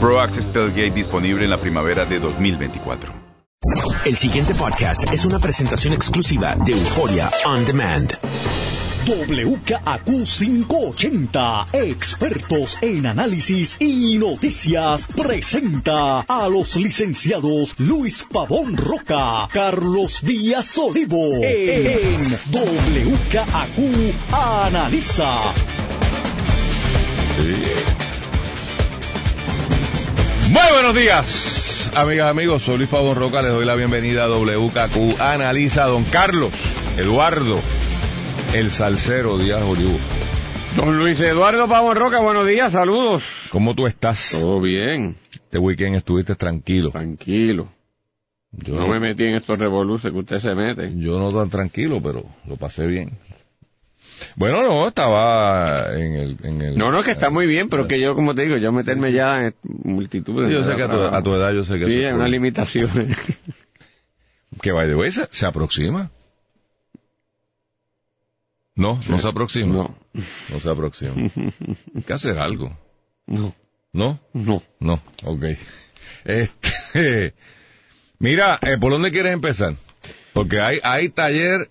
Pro Access Tailgate disponible en la primavera de 2024. El siguiente podcast es una presentación exclusiva de Euforia On Demand. WKAQ 580, expertos en análisis y noticias, presenta a los licenciados Luis Pavón Roca, Carlos Díaz Olivo, en WKAQ Analiza. Muy buenos días, amigas, amigos. Soy Luis Pavón Roca. Les doy la bienvenida a WKQ. Analiza don Carlos Eduardo, el salsero Díaz Olivo. Don Luis Eduardo Pavón Roca, buenos días, saludos. ¿Cómo tú estás? Todo bien, Este weekend estuviste tranquilo. tranquilo. Yo No me metí en estos revoluces que usted se mete. Yo no tan tranquilo, pero lo pasé bien. Bueno, no, estaba en el... En el No, no, que está muy bien, pero que yo, como te digo, yo meterme ya en multitudes. Yo sé que a tu, a tu edad yo sé que Sí, hay es una pro- limitación. Que by the way se, se aproxima. No, no se aproxima. No, No se aproxima. Hay que hacer algo. no, ¿No? no. No, ok. Este, mira, eh, ¿por dónde quieres empezar? Porque hay, hay taller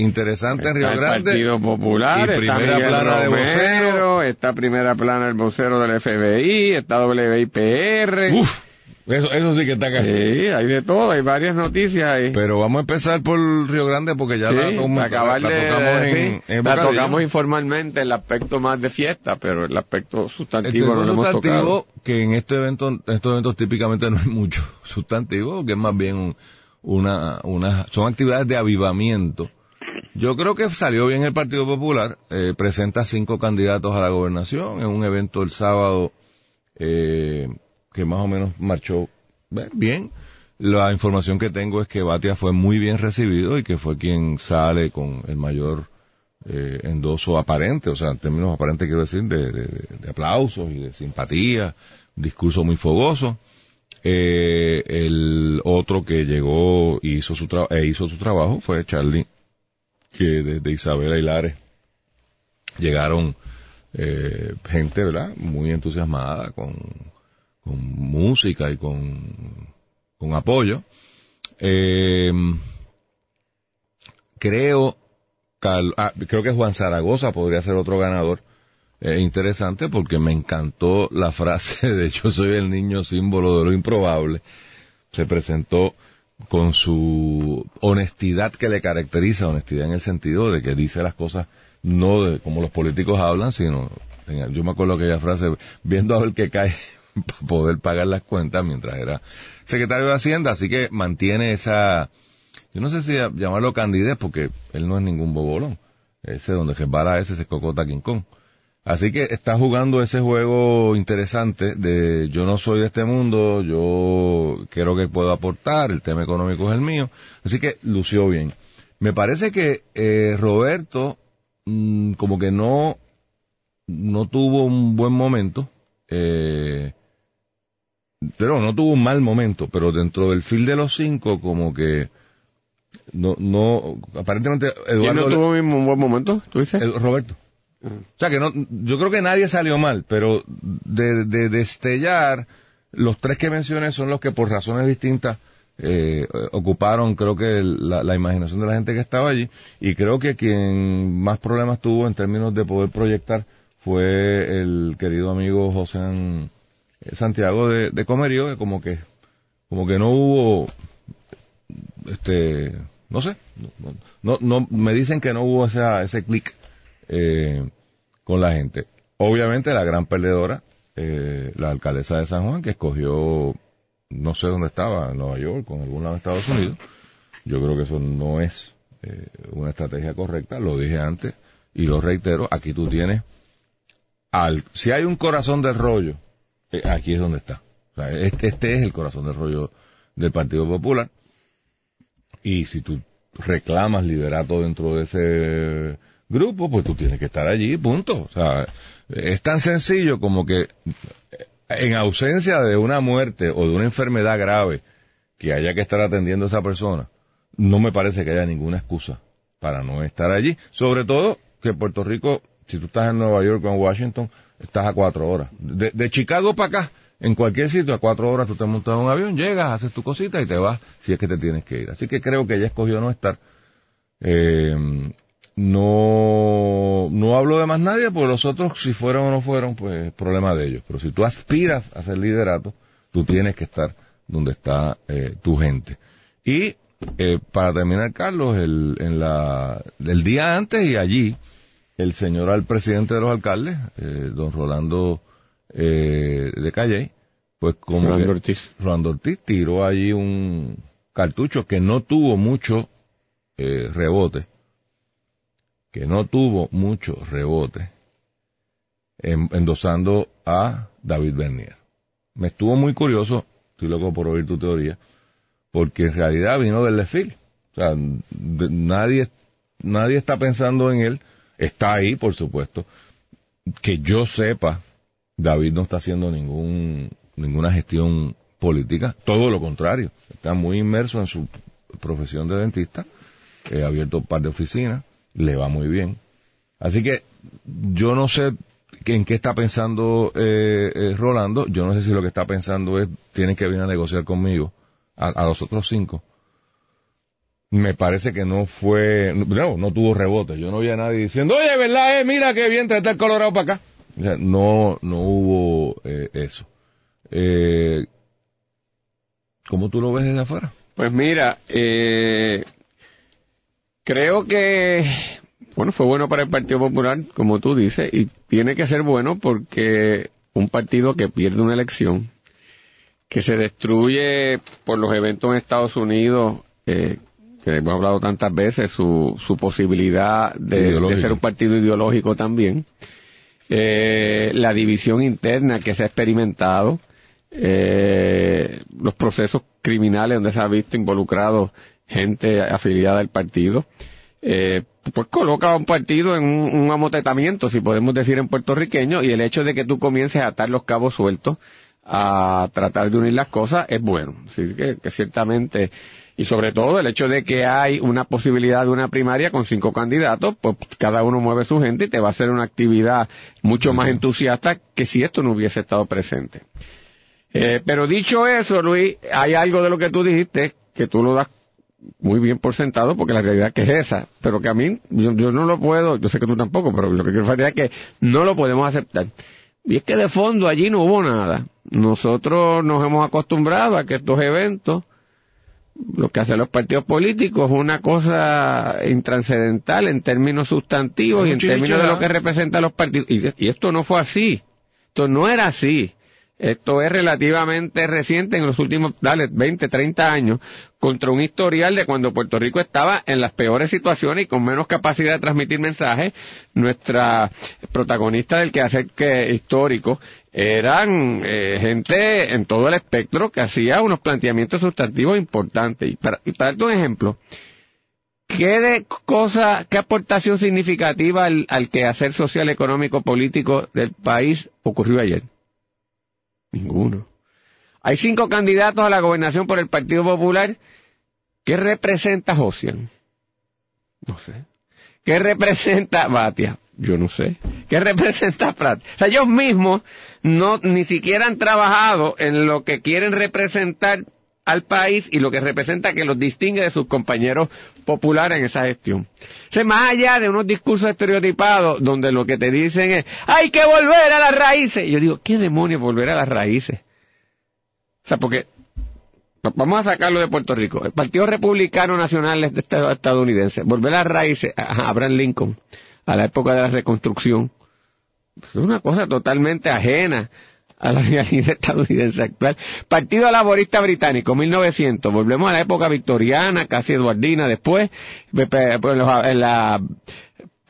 interesante en Río Está el Grande. Partido Popular, y está primera Miguel plana de vocero. Romero, está primera plana el vocero del FBI, está WIPR. Uf, eso, eso sí que está casi. Sí, hay de todo, hay varias noticias ahí. Pero vamos a empezar por Río Grande porque ya Sí, la, para acabar la de- tocamos sí, en, en la bocadillo. tocamos informalmente el aspecto más de fiesta, pero el aspecto sustantivo no lo hemos sustantivo, tocado. que en este evento, en estos eventos típicamente no hay mucho sustantivo, que es más bien un- una, una, son actividades de avivamiento. Yo creo que salió bien el Partido Popular, eh, presenta cinco candidatos a la gobernación en un evento el sábado, eh, que más o menos marchó eh, bien. La información que tengo es que Batia fue muy bien recibido y que fue quien sale con el mayor eh, endoso aparente, o sea, en términos aparentes quiero decir, de, aplausos y de simpatía, discurso muy fogoso. Eh, el otro que llegó y hizo su, tra- e hizo su trabajo fue Charlie, que desde Isabela Hilares llegaron eh, gente, ¿verdad? Muy entusiasmada con, con música y con, con apoyo. Eh, creo, ah, creo que Juan Zaragoza podría ser otro ganador eh, interesante porque me encantó la frase de yo soy el niño símbolo de lo improbable. Se presentó con su honestidad que le caracteriza, honestidad en el sentido de que dice las cosas no de como los políticos hablan, sino, yo me acuerdo aquella frase, viendo a ver qué cae para poder pagar las cuentas mientras era secretario de Hacienda, así que mantiene esa, yo no sé si llamarlo candidez porque él no es ningún bobolón, ese donde resbala ese se cocota King. Así que está jugando ese juego interesante de yo no soy de este mundo, yo creo que puedo aportar, el tema económico es el mío. Así que lució bien. Me parece que eh, Roberto mm, como que no, no tuvo un buen momento, eh, pero no tuvo un mal momento, pero dentro del fil de los cinco como que no, no, aparentemente ¿Y Eduardo... no tuvo un buen momento, tú dices? el- Roberto. O sea que no, yo creo que nadie salió mal, pero de, de destellar, los tres que mencioné son los que por razones distintas eh, ocuparon, creo que la, imaginación de la gente que estaba allí, y creo que quien más problemas tuvo en términos de poder proyectar fue el querido amigo José eh, Santiago de, de Comerío, que como que como que no hubo, este, no sé, no, no, no me dicen que no hubo esa, ese clic eh, con la gente. Obviamente la gran perdedora, eh, la alcaldesa de San Juan, que escogió, no sé dónde estaba, en Nueva York, con algún lado de Estados Unidos. Yo creo que eso no es eh, una estrategia correcta, lo dije antes y lo reitero, aquí tú tienes, al, si hay un corazón del rollo, eh, aquí es donde está. O sea, este, este es el corazón del rollo del Partido Popular. Y si tú reclamas liderato dentro de ese grupo, pues tú tienes que estar allí, punto. O sea, es tan sencillo como que en ausencia de una muerte o de una enfermedad grave que haya que estar atendiendo a esa persona, no me parece que haya ninguna excusa para no estar allí. Sobre todo que Puerto Rico, si tú estás en Nueva York o en Washington, estás a cuatro horas. De, Chicago para acá, en cualquier sitio, a cuatro horas tú te montas en un avión, llegas, haces tu cosita y te vas si es que te tienes que ir. Así que creo que ella escogió no estar. Eh, no, no hablo de más nadie, porque los otros, si fueron o no fueron, pues problema de ellos. Pero si tú aspiras a ser liderato, tú tienes que estar donde está eh, tu gente. Y eh, para terminar, Carlos, el, en la, el día antes y allí, el señor al presidente de los alcaldes, eh, don Rolando eh, de Calle, pues como Rolando que Ortiz. Rolando Ortiz tiró allí un cartucho que no tuvo mucho eh, rebote, que no tuvo mucho rebote, en- endosando a David Bernier. Me estuvo muy curioso, estoy loco por oír tu teoría, porque en realidad vino del desfile. O sea, nadie, nadie está pensando en él, está ahí, por supuesto. Que yo sepa, David no está haciendo ningún, ninguna gestión política, todo lo contrario, está muy inmerso en su profesión de dentista, ha abierto un par de oficinas, le va muy bien. Así que yo no sé en qué está pensando eh, eh, Rolando, yo no sé si lo que está pensando es, tienen que venir a negociar conmigo, a, los otros cinco. Me parece que no fue, no, no tuvo rebote. Yo no vi a nadie diciendo, oye, ¿verdad? Eh? Mira qué bien tratar Colorado para acá. No, no hubo eh, eso. Eh, ¿Cómo tú lo ves desde afuera? Pues mira, eh, creo que, bueno, fue bueno para el Partido Popular, como tú dices, y tiene que ser bueno porque un partido que pierde una elección, que se destruye por los eventos en Estados Unidos, eh, que hemos hablado tantas veces, su, su posibilidad de, ser un partido ideológico también, eh, la división interna que se ha experimentado, eh, los procesos criminales donde se ha visto involucrado gente afiliada al partido, eh, pues coloca a un partido en un, un amotetamiento, si podemos decir en puertorriqueño, y el hecho de que tú comiences a atar los cabos sueltos, a tratar de unir las cosas, es bueno. Así que, que ciertamente, y sobre todo el hecho de que hay una posibilidad de una primaria con cinco candidatos, pues cada uno mueve su gente y te va a hacer una actividad mucho más entusiasta que si esto no hubiese estado presente. Eh, pero dicho eso, Luis, hay algo de lo que tú dijiste que tú lo das muy bien por sentado porque la realidad que es esa, pero que a mí yo, yo no lo puedo, yo sé que tú tampoco, pero lo que quiero decir es que no lo podemos aceptar. Y es que de fondo allí no hubo nada. Nosotros nos hemos acostumbrado a que estos eventos, lo que hacen los partidos políticos, es una cosa intranscendental en términos sustantivos y en términos de lo que representan los partidos. Y, y esto no fue así. Esto no era así. Esto es relativamente reciente en los últimos, dale, 20, 30 años, contra un historial de cuando Puerto Rico estaba en las peores situaciones y con menos capacidad de transmitir mensajes. Nuestra protagonista del quehacer que histórico eran eh, gente en todo el espectro que hacía unos planteamientos sustantivos importantes. Y para, y para darte un ejemplo, ¿qué de cosa, qué aportación significativa al, al quehacer social, económico, político del país ocurrió ayer? Ninguno. Hay cinco candidatos a la gobernación por el Partido Popular. ¿Qué representa Josian? No sé. ¿Qué representa Batia? Yo no sé. ¿Qué representa Prat? O sea, ellos mismos no, ni siquiera han trabajado en lo que quieren representar al país y lo que representa que los distingue de sus compañeros populares en esa gestión. O sea, más allá de unos discursos estereotipados donde lo que te dicen es, hay que volver a las raíces. Y yo digo, ¿qué demonios volver a las raíces? O sea, porque vamos a sacarlo de Puerto Rico. El Partido Republicano Nacional estadounidense, volver a raíces a Abraham Lincoln, a la época de la reconstrucción, es una cosa totalmente ajena a la realidad estadounidense actual. Partido Laborista Británico, 1900. Volvemos a la época victoriana, casi eduardina después, en la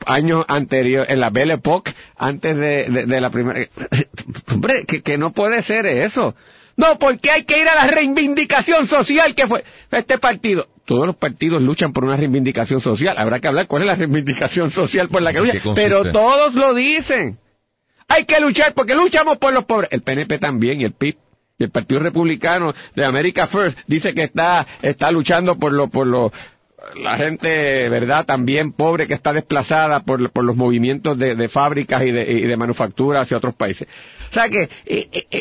años anteriores, en la Belle Époque, antes de, de, la primera... Hombre, que, que no puede ser eso. No, porque hay que ir a la reivindicación social que fue este partido. Todos los partidos luchan por una reivindicación social. Habrá que hablar cuál es la reivindicación social por la que luchan. Pero todos lo dicen. Hay que luchar porque luchamos por los pobres. El PNP también y el PIB. El Partido Republicano de America First dice que está, está luchando por lo, por lo, la gente, ¿verdad? También pobre que está desplazada por, por los movimientos de, de fábricas y de, y de manufactura hacia otros países. O sea que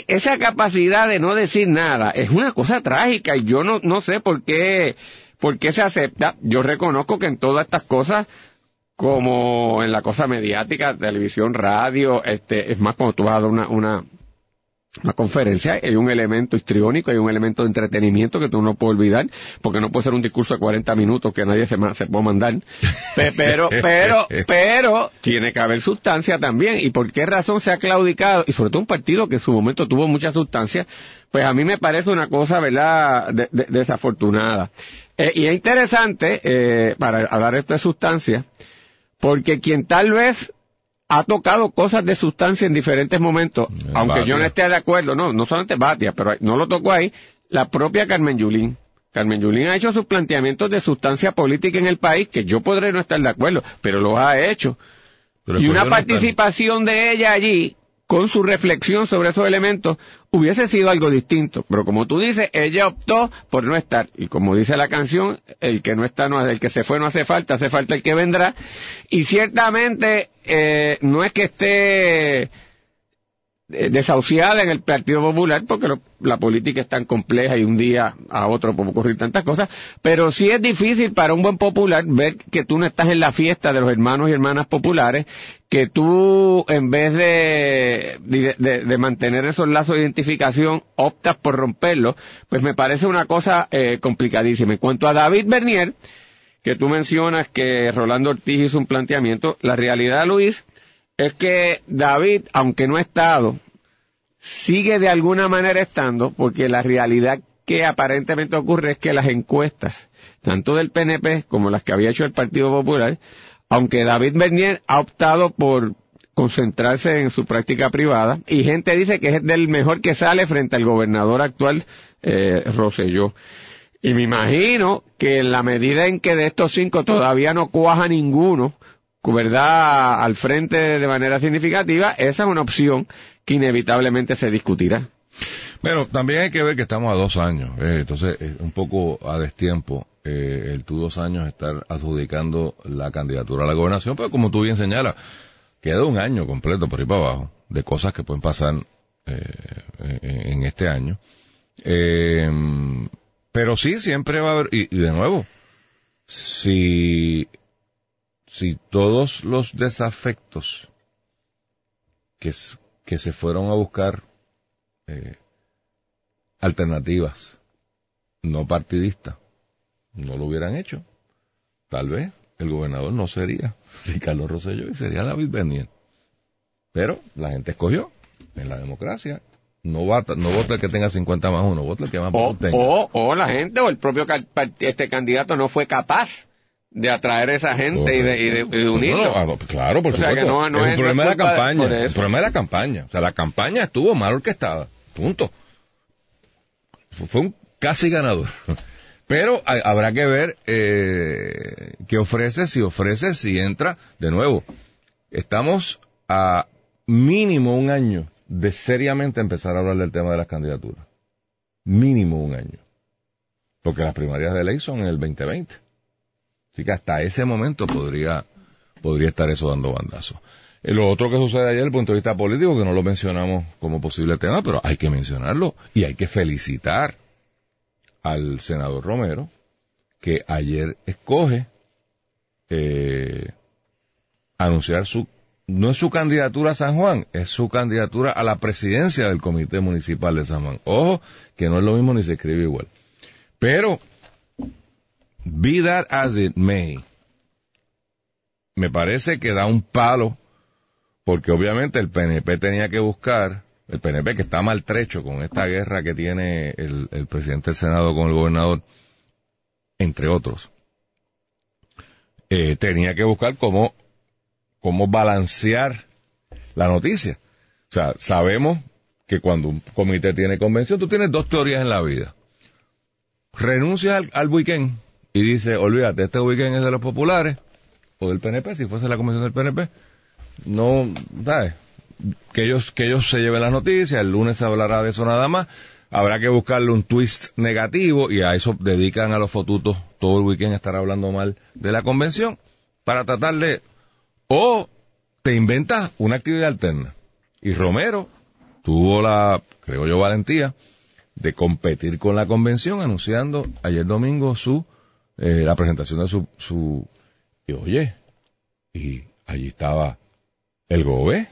esa capacidad de no decir nada es una cosa trágica y yo no, no sé por qué, por qué se acepta. Yo reconozco que en todas estas cosas como en la cosa mediática, televisión, radio, este, es más cuando tú vas a dar una, una, una conferencia, hay un elemento histriónico, hay un elemento de entretenimiento que tú no puedes olvidar, porque no puede ser un discurso de 40 minutos que nadie se, se puede mandar. Pero, pero, pero, tiene que haber sustancia también. ¿Y por qué razón se ha claudicado? Y sobre todo un partido que en su momento tuvo mucha sustancia, pues a mí me parece una cosa, ¿verdad?, desafortunada. Eh, y es interesante, eh, para hablar esto de sustancia, porque quien tal vez ha tocado cosas de sustancia en diferentes momentos, eh, aunque yo no esté de acuerdo, no, no solamente Batia, pero no lo tocó ahí, la propia Carmen Yulín. Carmen Yulín ha hecho sus planteamientos de sustancia política en el país, que yo podré no estar de acuerdo, pero lo ha hecho. y una participación de ella allí, con su reflexión sobre esos elementos, hubiese sido algo distinto. Pero como tú dices, ella optó por no estar. Y como dice la canción, el que no está, no, el que se fue no hace falta, hace falta el que vendrá. Y ciertamente, eh, no es que esté eh, desahuciada en el Partido Popular porque la política es tan compleja y un día a otro puede ocurrir tantas cosas, pero sí es difícil para un buen popular ver que tú no estás en la fiesta de los hermanos y hermanas populares, que tú en vez de, de, mantener esos lazos de identificación optas por romperlos, pues me parece una cosa eh, complicadísima. En cuanto a David Bernier, que tú mencionas que Rolando Ortiz hizo un planteamiento, la realidad, Luis, es que David, aunque no ha estado, sigue de alguna manera estando, porque la realidad que aparentemente ocurre es que las encuestas, tanto del PNP como las que había hecho el Partido Popular, aunque David Bernier ha optado por concentrarse en su práctica privada, y gente dice que es del mejor que sale frente al gobernador actual, eh, Rosselló. Y me imagino que en la medida en que de estos cinco todavía no cuaja ninguno, ¿verdad?, al frente de manera significativa, esa es una opción que inevitablemente se discutirá. Bueno, también hay que ver que estamos a dos años, eh, entonces es un poco a destiempo eh, el tú dos años estar adjudicando la candidatura a la gobernación, pero como tú bien señalas, queda un año completo por ahí para abajo de cosas que pueden pasar eh, en este año. pero sí, siempre va a haber, y de nuevo, si si todos los desafectos que, que se fueron a buscar eh, alternativas no partidistas no lo hubieran hecho, tal vez el gobernador no sería Ricardo Rosselló y sería David Bernier. Pero la gente escogió en la democracia. No vota, no vota el que tenga 50 más uno, vota el que más o, tenga. O, o la gente o el propio este candidato no fue capaz de atraer a esa gente y de, y de, unirlo. Ah, claro, por supuesto. no, es un problema de la campaña. el problema de la campaña. O sea, la campaña estuvo mal orquestada. Punto. Fue un casi ganador. Pero habrá que ver eh, qué ofrece, si ofrece, si entra. De nuevo, estamos a mínimo un año de seriamente empezar a hablar del tema de las candidaturas. Mínimo un año. Porque las primarias de ley son en el 2020. Así que hasta ese momento podría, podría estar eso dando bandazo. Eh, lo otro que sucede ayer desde el punto de vista político, que no lo mencionamos como posible tema, pero hay que mencionarlo y hay que felicitar al senador Romero, que ayer escoge eh, anunciar su, no es su candidatura a San Juan, es su candidatura a la presidencia del Comité Municipal de San Juan. Ojo, que no es lo mismo ni se escribe igual. Pero, be that as it may, me parece que da un palo, porque obviamente el PNP tenía que buscar, el PNP que está maltrecho con esta guerra que tiene el, presidente del Senado con el gobernador, entre otros, eh, tenía que buscar cómo, cómo balancear la noticia. O sea, sabemos que cuando un comité tiene convención, tú tienes dos teorías en la vida. Renuncias al, al weekend y dices, olvídate, este weekend es de los populares o del PNP, si fuese la convención del PNP. No, ¿sabes? Que ellos, que ellos se lleven las noticias, el lunes se hablará de eso nada más. Habrá que buscarle un twist negativo y a eso dedican a los fotutos todo el weekend a estar hablando mal de la convención para tratar de, o te inventas una actividad alterna. Y Romero tuvo la, creo yo, valentía de competir con la convención anunciando ayer domingo su, eh, la presentación de su, su, y oye, y allí estaba el GOBE,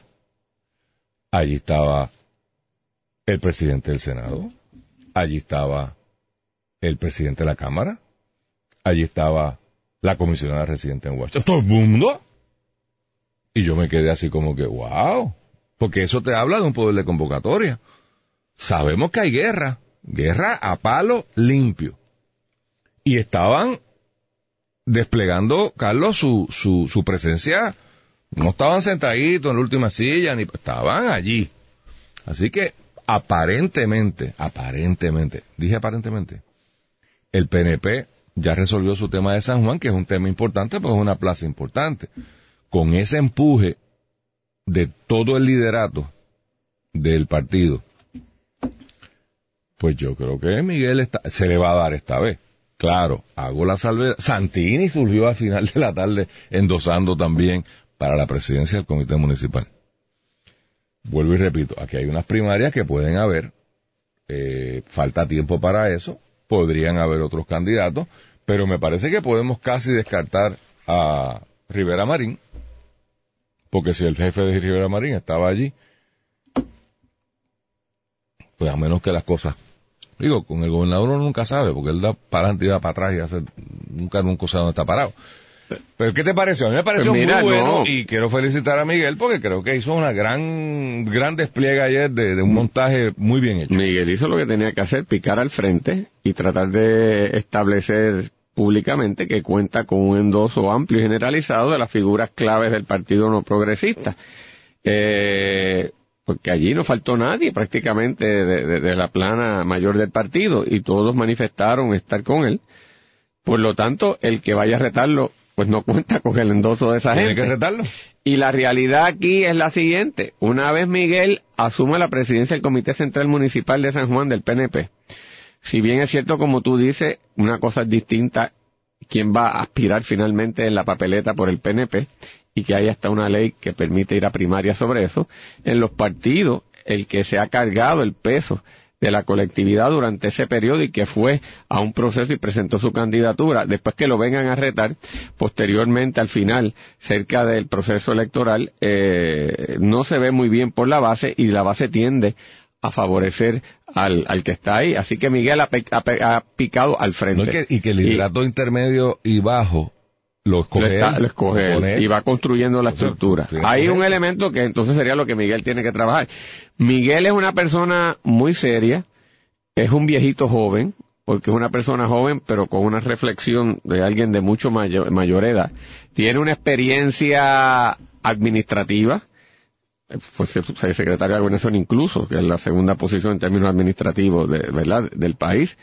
allí estaba el presidente del Senado, allí estaba el presidente de la Cámara, allí estaba la comisionada residente en Washington, todo el mundo. Y yo me quedé así como que, wow, porque eso te habla de un poder de convocatoria. Sabemos que hay guerra, guerra a palo limpio. Y estaban desplegando, Carlos, su, su, su presencia, no estaban sentaditos en la última silla, ni estaban allí. Así que aparentemente, aparentemente, dije aparentemente, el PNP ya resolvió su tema de San Juan, que es un tema importante, porque es una plaza importante. Con ese empuje de todo el liderato del partido, pues yo creo que Miguel se le va a dar esta vez. Claro, hago la salvedad. Santini surgió al final de la tarde endosando también para la presidencia del comité municipal. Vuelvo y repito, aquí hay unas primarias que pueden haber, eh, falta tiempo para eso, podrían haber otros candidatos, pero me parece que podemos casi descartar a Rivera Marín, porque si el jefe de Rivera Marín estaba allí, pues a menos que las cosas, digo, con el gobernador uno nunca sabe, porque él da para adelante y va para atrás y hace, nunca, nunca sabe dónde está parado. Pero ¿qué te pareció? A mí me pareció Pues mira, muy bueno no. y quiero felicitar a Miguel porque creo que hizo una gran, gran despliegue ayer de, de un montaje muy bien hecho. Miguel hizo lo que tenía que hacer, picar al frente y tratar de establecer públicamente que cuenta con un endoso amplio y generalizado de las figuras claves del Partido No Progresista. Eh, porque allí no faltó nadie prácticamente de, de- de la plana mayor del partido y todos manifestaron estar con él. Por lo tanto, el que vaya a retarlo, pues no cuenta con el endoso de esa Tiene gente. que retarlo. Y la realidad aquí es la siguiente. Una vez Miguel asume la presidencia del Comité Central Municipal de San Juan del PNP, si bien es cierto, como tú dices, una cosa es distinta, quién va a aspirar finalmente en la papeleta por el PNP y que hay hasta una ley que permite ir a primaria sobre eso, en los partidos, el que se ha cargado el peso de la colectividad durante ese periodo y que fue a un proceso y presentó su candidatura, después que lo vengan a retar, posteriormente al final, cerca del proceso electoral, eh, no se ve muy bien por la base y la base tiende a favorecer al, al que está ahí. Así que Miguel ha, pe- ha pe- ha picado al frente. No, y, que, y que el liderato intermedio y bajo lo lo, escoge está- él. lo escoge él Pone él. y va construyendo la estructura. Hay un elemento que entonces sería lo que Miguel tiene que trabajar. Miguel es una persona muy seria, es un viejito joven, porque es una persona joven, pero con una reflexión de alguien de mucho mayor, mayor edad. Tiene una experiencia administrativa, fue se- secretario de gobernación incluso, que es la segunda posición en términos administrativos de, ¿verdad? del país.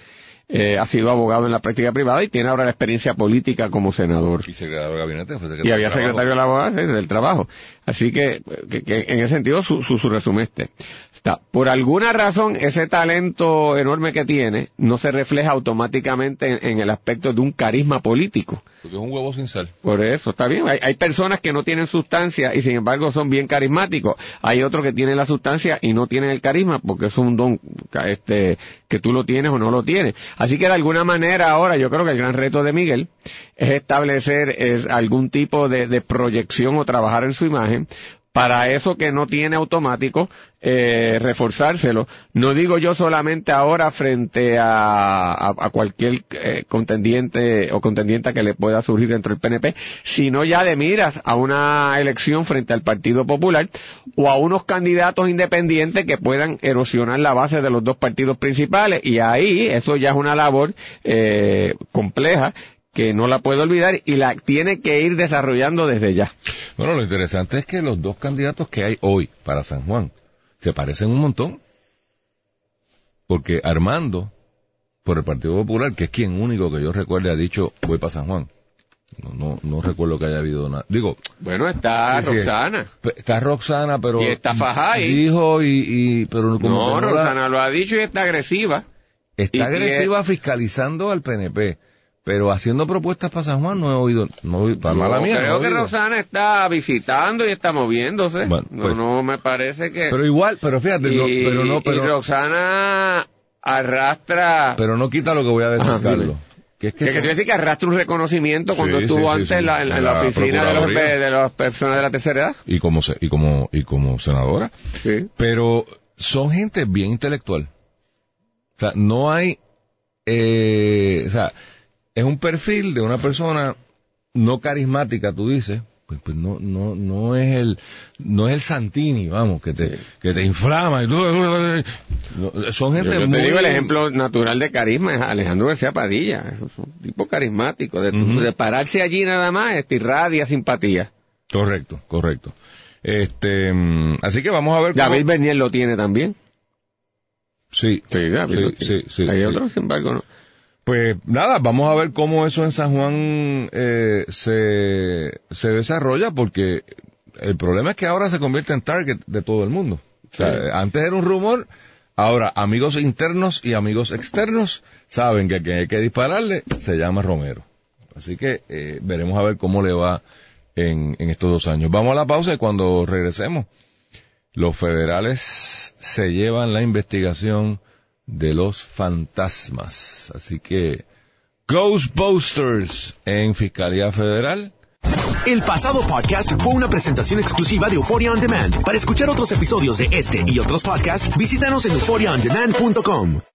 Eh, ha sido abogado en la práctica privada y tiene ahora la experiencia política como senador. Y secretario de gabinete. fue Y había secretario de la abogada sí, del trabajo. Así que, que- que en ese sentido su, su, su resumen este. está. Por alguna razón, ese talento enorme que tiene no se refleja automáticamente en, en el aspecto de un carisma político. Porque es un huevo sin sal. Por eso, está bien. Hay, hay personas que no tienen sustancia y sin embargo son bien carismáticos. Hay otros que tienen la sustancia y no tienen el carisma porque es un don este, que tú lo tienes o no lo tienes. Así que de alguna manera ahora yo creo que el gran reto de Miguel es establecer es, algún tipo de, de proyección o trabajar en su imagen para eso que no tiene automático, eh, reforzárselo. No digo yo solamente ahora frente a, a, cualquier eh, contendiente o contendiente que le pueda surgir dentro del PNP, sino ya de miras a una elección frente al Partido Popular o a unos candidatos independientes que puedan erosionar la base de los dos partidos principales. Y ahí eso ya es una labor eh, compleja que no la puede olvidar y la tiene que ir desarrollando desde ya. Bueno, lo interesante es que los dos candidatos que hay hoy para San Juan se parecen un montón. Porque Armando, por el Partido Popular, que es quien único que yo recuerde ha dicho voy para San Juan. No, no, no recuerdo que haya habido nada. Digo. Bueno, está Roxana. está Roxana, pero. Y está Fajay. Dijo y, y pero como No, Roxana lo ha dicho y está agresiva. Está agresiva fiscalizando al PNP. Pero haciendo propuestas para San Juan no he oído, no, para mala mía. Creo que Rosana está visitando y está moviéndose. no, pues, no me parece que. Pero igual, pero fíjate, pero no, pero. Y Rosana arrastra. Pero no quita lo que voy a decir, Carlos. Que, es que, que decir que arrastra un reconocimiento cuando estuvo antes en, la, en, la, oficina de, los, de las personas de la tercera edad. Y como, y como, y como senadora. Sí. Pero son gente bien intelectual. O sea, no hay, eh, o sea, es un perfil de una persona no carismática, tú dices, pues, pues no, no, no es el, no es el Santini, vamos, que te, que te inflama y son gente yo, te digo el ejemplo natural de carisma es Alejandro García Padilla, es un tipo carismático, de, pararse allí nada más, este, irradia simpatía. Correcto, correcto. Este, mm, así que vamos a ver. David Bernier lo tiene también. Sí, sí, David sí, sí, Hay otros, sin embargo, no. Pues nada, vamos a ver cómo eso en San Juan eh, se, se desarrolla, porque el problema es que ahora se convierte en target de todo el mundo. antes era un rumor, ahora amigos internos y amigos externos saben que quien hay que dispararle se llama Romero. Así que eh, veremos a ver cómo le va en, en estos dos años. Vamos a la pausa y cuando regresemos, los federales se llevan la investigación de los fantasmas. Así que Ghostbusters en Fiscalía Federal. El pasado podcast fue una presentación exclusiva de Euphoria On Demand. Para escuchar otros episodios de este y otros podcasts, visítanos en euphoriaondemand.com.